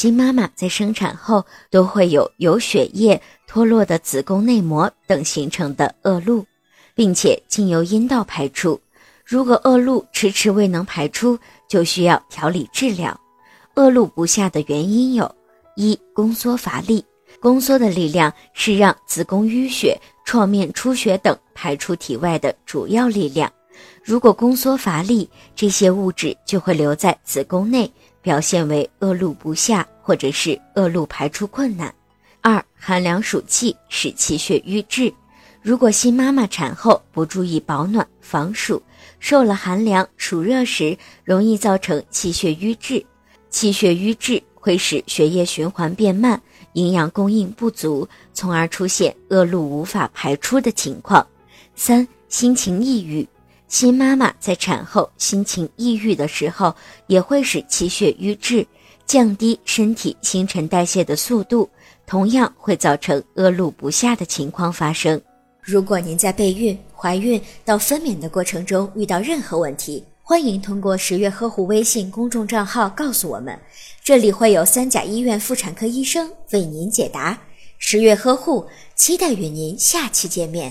新妈妈在生产后都会有有血液脱落的子宫内膜等形成的恶露，并且经由阴道排出。如果恶露迟迟未能排出，就需要调理治疗。恶露不下的原因有：一、宫缩乏力。宫缩的力量是让子宫淤血、创面出血等排出体外的主要力量。如果宫缩乏力，这些物质就会留在子宫内。表现为恶露不下，或者是恶露排出困难。二、寒凉暑气使气血瘀滞。如果新妈妈产后不注意保暖防暑，受了寒凉暑热时，容易造成气血瘀滞。气血瘀滞会使血液循环变慢，营养供应不足，从而出现恶露无法排出的情况。三、心情抑郁。新妈妈在产后心情抑郁的时候，也会使气血瘀滞，降低身体新陈代谢的速度，同样会造成恶露不下的情况发生。如果您在备孕、怀孕到分娩的过程中遇到任何问题，欢迎通过十月呵护微信公众账号告诉我们，这里会有三甲医院妇产科医生为您解答。十月呵护，期待与您下期见面。